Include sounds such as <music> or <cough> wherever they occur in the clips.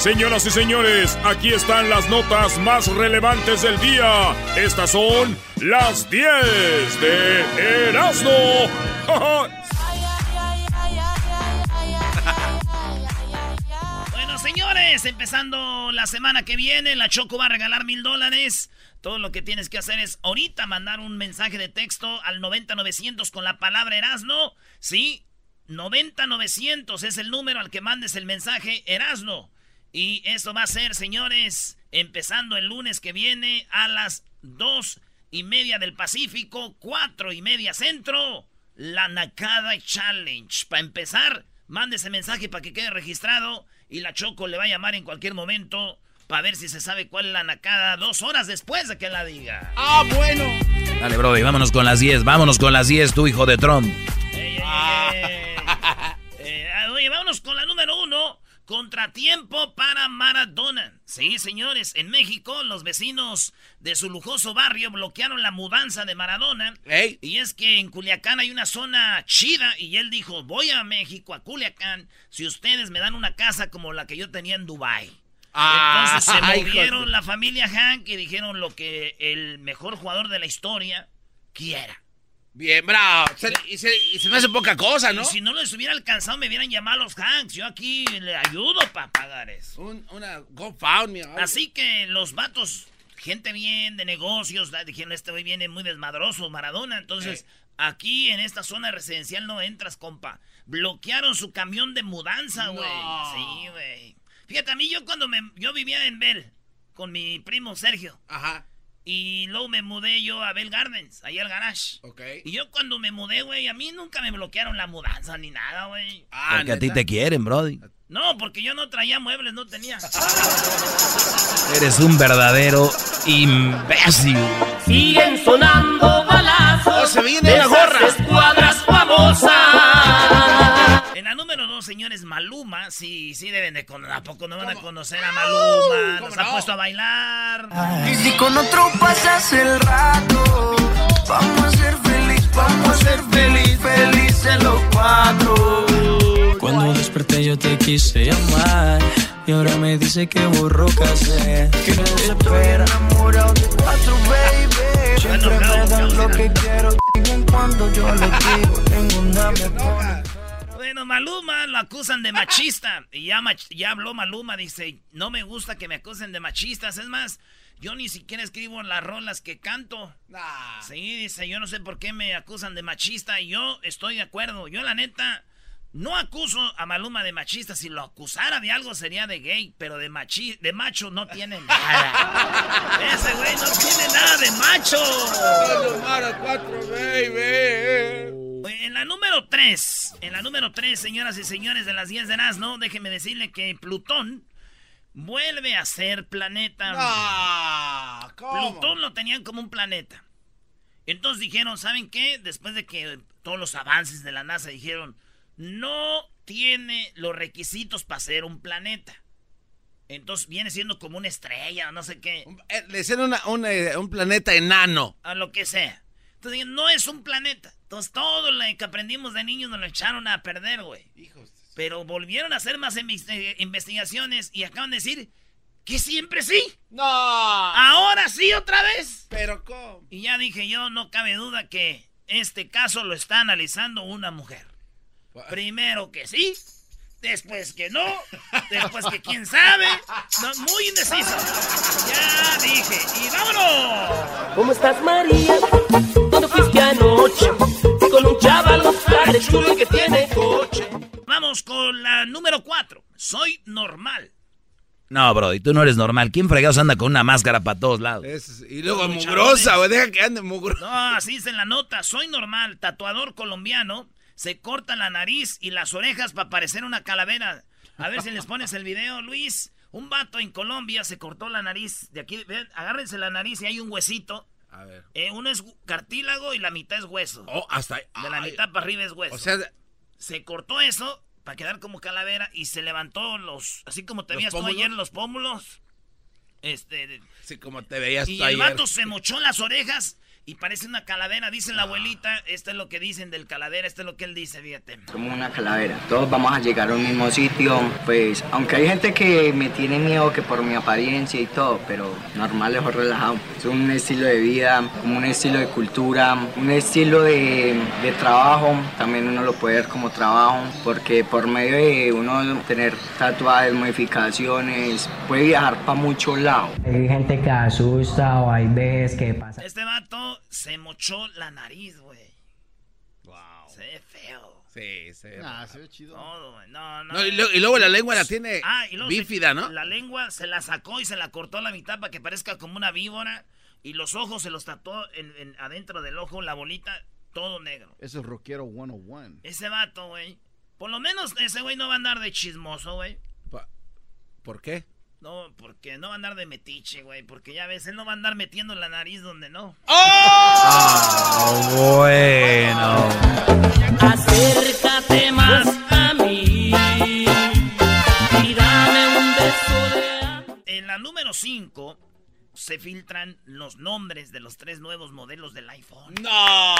Señoras y señores, aquí están las notas más relevantes del día. Estas son las 10 de Erasmo. <laughs> bueno, señores, empezando la semana que viene, la Choco va a regalar mil dólares. Todo lo que tienes que hacer es ahorita mandar un mensaje de texto al 90900 con la palabra Erasno. Sí, 90900 es el número al que mandes el mensaje Erasno. Y eso va a ser, señores, empezando el lunes que viene a las dos y media del Pacífico, cuatro y media centro, la Nakada Challenge. Para empezar, mande ese mensaje para que quede registrado y la Choco le va a llamar en cualquier momento para ver si se sabe cuál es la Nakada dos horas después de que la diga. Ah, bueno. Dale, Brody, vámonos con las 10, vámonos con las 10, tu hijo de Trump. <laughs> Eh, oye, vámonos con la número uno. Contratiempo para Maradona. Sí, señores, en México los vecinos de su lujoso barrio bloquearon la mudanza de Maradona. Y es que en Culiacán hay una zona chida y él dijo, voy a México, a Culiacán, si ustedes me dan una casa como la que yo tenía en Dubai. Ah, Entonces se <laughs> movieron la familia Hank y dijeron lo que el mejor jugador de la historia quiera. Bien, bravo. y, se, me hace poca cosa, ¿no? si no les hubiera alcanzado, me hubieran llamado los Hanks. Yo aquí le ayudo para pagar eso. Un, una GoFundMe. Así que los vatos, gente bien de negocios, dijeron, este hoy viene muy desmadroso, Maradona. Entonces, aquí en esta zona residencial no entras, compa. Bloquearon su camión de mudanza, güey. Sí, güey. Fíjate, a mí yo cuando me... Yo vivía en Bell con mi primo Sergio. Ajá. Y luego me mudé yo a Bell Gardens, ahí al garage. Ok. Y yo cuando me mudé, güey, a mí nunca me bloquearon la mudanza ni nada, güey. Ah, porque a ti te quieren, Brody. No, porque yo no traía muebles, no tenía. <laughs> Eres un verdadero imbécil. Siguen sonando balazos. Oh, se viene la gorra. Señores, Maluma. Sí, sí deben de conocer. ¿A poco no van a conocer a Maluma? Nos ha puesto a bailar. Y si con otro pasas el rato, vamos a ser feliz, vamos a ser feliz, felices los cuatro. Cuando desperté yo te quise llamar y ahora me dice que borró casé. Que no se estoy enamorado de otro baby. Siempre me dan lo que quiero y cuando yo le digo tengo una me Bueno, Maluma lo acusan de machista. Y ya, ya habló Maluma, dice, no me gusta que me acusen de machistas. Es más, yo ni siquiera escribo las rolas que canto. Sí, dice, yo no sé por qué me acusan de machista. Y yo estoy de acuerdo. Yo la neta no acuso a Maluma de machista. Si lo acusara de algo sería de gay, pero de, machi de macho no tiene <laughs> nada. Ese güey no tiene nada de macho. En la número 3, en la número 3, señoras y señores de las 10 de ¿no? déjeme decirle que Plutón vuelve a ser planeta. Ah, Plutón lo tenían como un planeta. Entonces dijeron, ¿saben qué? Después de que todos los avances de la NASA dijeron, no tiene los requisitos para ser un planeta. Entonces viene siendo como una estrella, no sé qué. Eh, le decían eh, un planeta enano. A lo que sea. Entonces no es un planeta. Entonces todo lo que aprendimos de niños nos lo echaron a perder, güey. Pero volvieron a hacer más eh, investigaciones y acaban de decir que siempre sí. No. Ahora sí otra vez. Pero ¿cómo? Y ya dije yo, no cabe duda que este caso lo está analizando una mujer. Primero que sí, después que no, después que quién sabe. muy indeciso. Ya dije, y vámonos. ¿Cómo estás, María? ¿Dónde fuiste anoche? Con un chaval chulo que tiene coche. Vamos con la número cuatro. Soy normal. No, bro, y tú no eres normal. ¿Quién fregados anda con una máscara para todos lados? y luego mugrosa, güey. Deja que ande mugrosa. No, así es en la nota. Soy normal, tatuador colombiano se corta la nariz y las orejas para parecer una calavera. A ver si les pones el video, Luis. Un vato en Colombia se cortó la nariz. De aquí, ven, agárrense la nariz y hay un huesito. A ver. Eh, uno es cartílago y la mitad es hueso. Oh, hasta ahí. De la mitad para arriba es hueso. O sea, se cortó eso para quedar como calavera y se levantó los. Así como te veías tú ayer los pómulos. Este. Sí, como te veías y tú ayer. El vato se mochó las orejas y parece una calavera. Dice la abuelita, esto es lo que dicen del calavera, esto es lo que él dice, fíjate. Como una calavera. Todos vamos a llegar a un mismo sitio. Pues, aunque hay gente que me tiene miedo que por mi apariencia y todo, pero normal, es relajado. Es un estilo de vida, como un estilo de cultura, un estilo de, de trabajo. También uno lo puede ver como trabajo, porque por medio de uno tener tatuajes, modificaciones, puede viajar para muchos lados. Hay gente que asusta o hay veces que pasa. Este vato se mochó la nariz, güey. Wow. Se ve feo. Sí, se ve. Ah, se ve chido. Todo, güey. No, no. No, y, lo- y luego la lengua la tiene Ah, y luego se- bífida, ¿no? La lengua se la sacó y se la cortó a la mitad para que parezca como una víbora. Y los ojos se los tatuó en, en- adentro del ojo, la bolita, todo negro. Eso es rockero 101. Ese vato, güey. Por lo menos ese güey no va a andar de chismoso, güey. ¿Por qué? No, porque no va a andar de metiche, güey. Porque ya ves, él no va a andar metiendo la nariz donde no. Ah, bueno. Acércate más a mí y dame un beso de. En la número 5 se filtran los nombres de los tres nuevos modelos del iPhone. ¡No!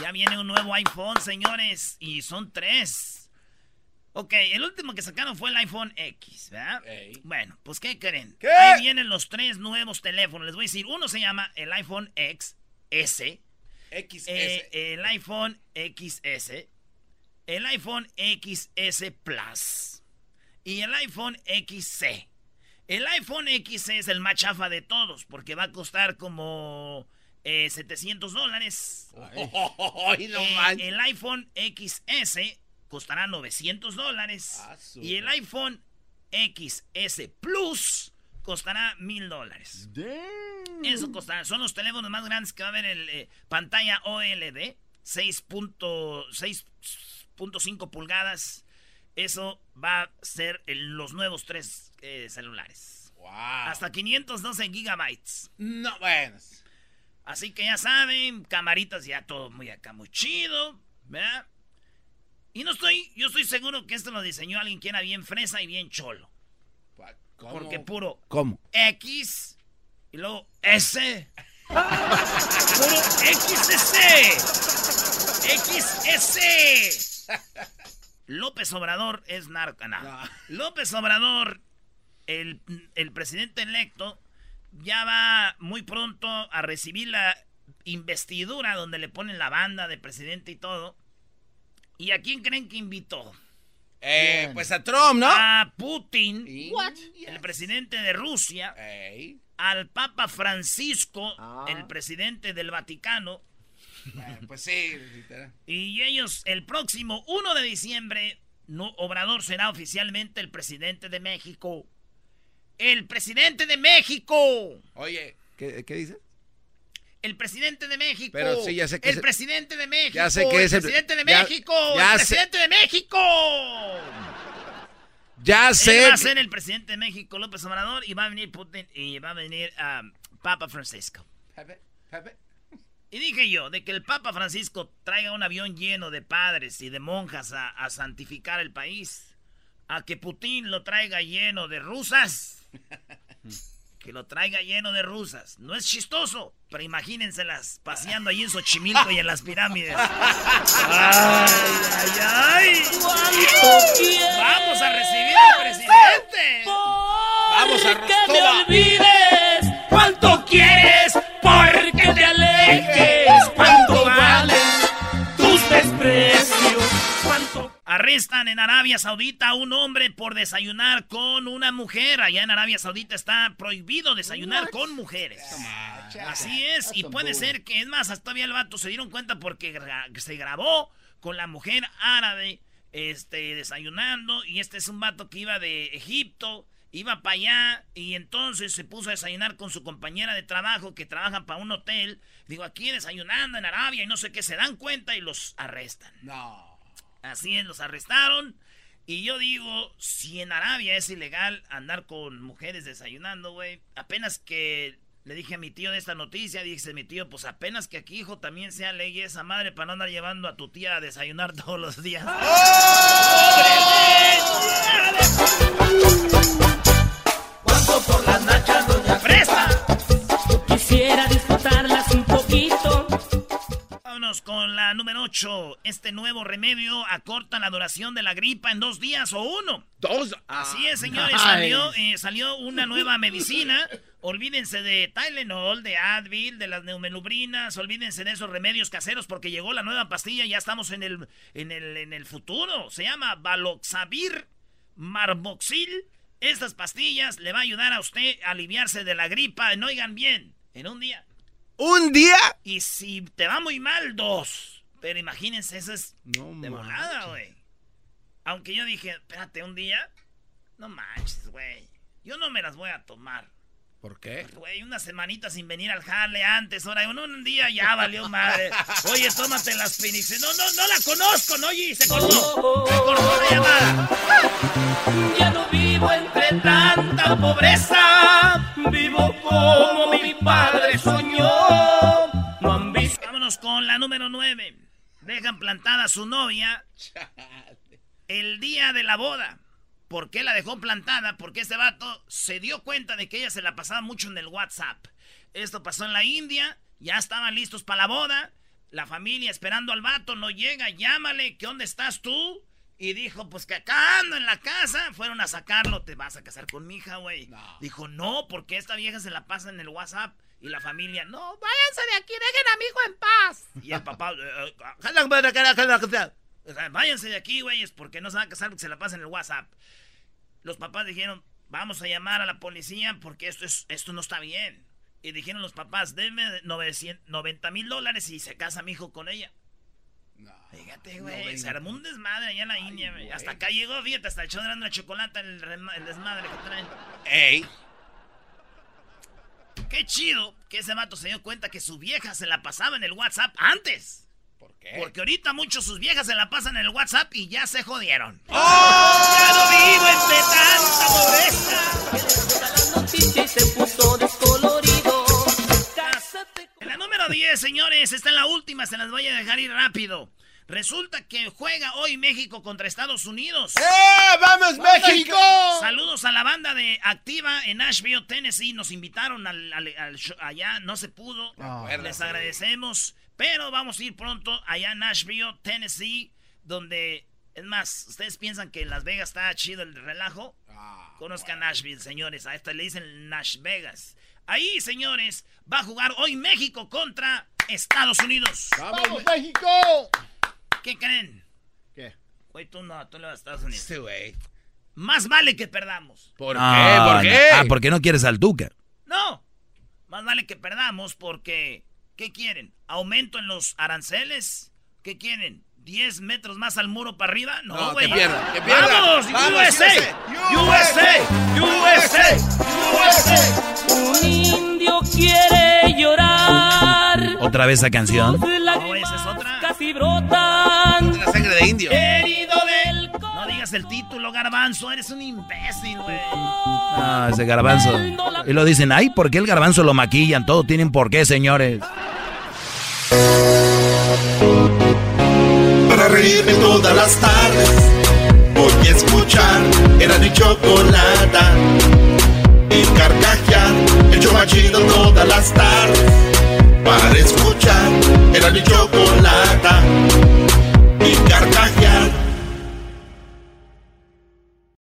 Ya viene un nuevo iPhone, señores, y son tres. Ok, el último que sacaron fue el iPhone X, ¿verdad? Bueno, pues ¿qué creen? ¿Qué? Ahí vienen los tres nuevos teléfonos. Les voy a decir, uno se llama el iPhone X S, XS. eh, el iPhone XS, el iPhone XS Plus y el iPhone XC. El iPhone XC es el más chafa de todos porque va a costar como eh, 700 dólares. <laughs> Ay, no Eh, el iPhone XS costará 900 dólares. Ah, y el iPhone XS Plus costará 1000 dólares. Eso costará. Son los teléfonos más grandes que va a haber en eh, pantalla OLED. 6.5 pulgadas. Eso va a ser el- los nuevos tres eh, celulares. Wow. Hasta 512 gigabytes. No, bueno. Así que ya saben, camaritas ya todo muy acá, muy chido, ¿verdad? Y no estoy, yo estoy seguro que esto lo diseñó alguien que era bien fresa y bien cholo. ¿Cómo? Porque puro ¿Cómo? X y luego S. puro XS. XS. López Obrador es narco. no. No. López Obrador, el, el presidente electo, ya va muy pronto a recibir la investidura donde le ponen la banda de presidente y todo. ¿Y a quién creen que invitó? Eh, pues a Trump, ¿no? A Putin, el presidente de Rusia, Ey. al Papa Francisco, Ah. el presidente del Vaticano, Eh, pues sí, literal. y ellos el próximo 1 de diciembre, no, Obrador será oficialmente el presidente de México. El presidente de México. Oye, ¿qué, qué dices? El presidente de México. Pero sí, ya sé que El es el- presidente de México. Ya sé que es el presidente de ya- México. ya el sé- presidente de México. Ya Él sé. va a ser el presidente de México, López Obrador, y va a venir Putin y va a venir ah, Papa Francisco. Pepe, Pepe. Y dije yo, de que el Papa Francisco traiga un avión lleno de padres y de monjas a, a santificar el país, a que Putin lo traiga lleno de rusas, <laughs> que lo traiga lleno de rusas. No es chistoso, pero imagínenselas paseando ahí en Xochimilco y en las pirámides. ¡Ay, ay, ay! ¡Vamos a recibir al presidente! Vamos a Rostova. Arrestan en Arabia Saudita a un hombre por desayunar con una mujer. Allá en Arabia Saudita está prohibido desayunar con mujeres. Así es, y puede ser que, es más, hasta todavía el vato se dieron cuenta porque gra- se grabó con la mujer árabe este, desayunando. Y este es un vato que iba de Egipto, iba para allá y entonces se puso a desayunar con su compañera de trabajo que trabaja para un hotel. Digo, aquí desayunando en Arabia y no sé qué, se dan cuenta y los arrestan. No. Así es, los arrestaron. Y yo digo, si en Arabia es ilegal andar con mujeres desayunando, güey. Apenas que le dije a mi tío de esta noticia, dice mi tío, pues apenas que aquí, hijo, también sea ley esa madre para no andar llevando a tu tía a desayunar <laughs> todos los días. cuánto por las nachas doña Vámonos con la número 8. Este nuevo remedio acorta la duración de la gripa en dos días o uno. Dos. Así es, señores. Nice. Salió, eh, salió una nueva medicina. Olvídense de Tylenol, de Advil, de las neumelubrinas. Olvídense de esos remedios caseros porque llegó la nueva pastilla. Ya estamos en el, en el, en el futuro. Se llama Valoxavir Marboxil. Estas pastillas le va a ayudar a usted a aliviarse de la gripa. No oigan bien, en un día. ¿Un día? Y si te va muy mal, dos. Pero imagínense, eso es No de volada, güey. Aunque yo dije, espérate, un día. No manches, güey. Yo no me las voy a tomar. ¿Por qué? Güey, una semanita sin venir al jale antes. Ahora, un, un día ya valió madre. <laughs> Oye, tómate las Phoenix. No, no, no la conozco, ¿no? Y se cortó. Se cortó la llamada. Ya no vivo entre tanta pobreza, Dejan plantada a su novia el día de la boda. ¿Por qué la dejó plantada? Porque ese vato se dio cuenta de que ella se la pasaba mucho en el WhatsApp. Esto pasó en la India, ya estaban listos para la boda. La familia esperando al vato, no llega, llámale, ¿qué dónde estás tú? Y dijo, pues que acá ando en la casa. Fueron a sacarlo, te vas a casar con mi hija, güey. Dijo, no, porque esta vieja se la pasa en el WhatsApp. Y la familia, no, váyanse de aquí, dejen a mi hijo en paz. Y el papá, "Eh, eh, o sea, váyanse de aquí, güeyes, porque no se van a casar porque se la pasan en el WhatsApp. Los papás dijeron, vamos a llamar a la policía porque esto, es, esto no está bien. Y dijeron los papás, denme 900 90 mil dólares y se casa mi hijo con ella. Fíjate, güey, se armó un desmadre allá en la India, güey. Hasta acá llegó, fíjate, hasta echó de la chocolate el, el desmadre que traen. Ey. Qué chido que ese vato se dio cuenta que su vieja se la pasaba en el WhatsApp antes. ¿Por qué? Porque ahorita muchos sus viejas se la pasan en el WhatsApp y ya se jodieron. ¡Ya no vivo entre tanta pobreza! La noticia y se puso descolorido. En la número 10, señores, está en la última, se las voy a dejar ir rápido. Resulta que juega hoy México contra Estados Unidos. ¡Eh! ¡Vamos, México! Saludos a la banda de Activa en Nashville, Tennessee. Nos invitaron al, al- al show- allá, no se pudo. Les agradecemos. Pero vamos a ir pronto allá a Nashville, Tennessee, donde, es más, ¿ustedes piensan que en Las Vegas está chido el relajo? Conozcan Nashville, señores. A esta le dicen Nash Vegas. Ahí, señores, va a jugar hoy México contra Estados Unidos. ¡Vamos, México! ¿Qué creen? ¿Qué? Güey, tú no, tú le vas a Estados Unidos. Güey. Más vale que perdamos. ¿Por No, qué? ¿Por no. qué? Ah, porque no quieres al Tuca. No, más vale que perdamos porque, ¿qué quieren? ¿Aumento en los aranceles? ¿Qué quieren? ¿10 metros más al muro para arriba? No, No, güey. que pierda, que pierda. ¡Vamos, Vamos, USA! USA, USA! USA! Un indio quiere llorar. Otra vez esa canción. No, esa es otra. Casi brotan. De indio. Herido del No digas el título, garbanzo. Eres un imbécil, güey. Ah, ese garbanzo. Y lo dicen, ay, ¿por qué el garbanzo lo maquillan? Todo tienen por qué, señores. Para reírme todas las tardes Voy a escuchar Era mi chocolata Y carcajear El show más chido todas las tardes Para escuchar Era mi chocolata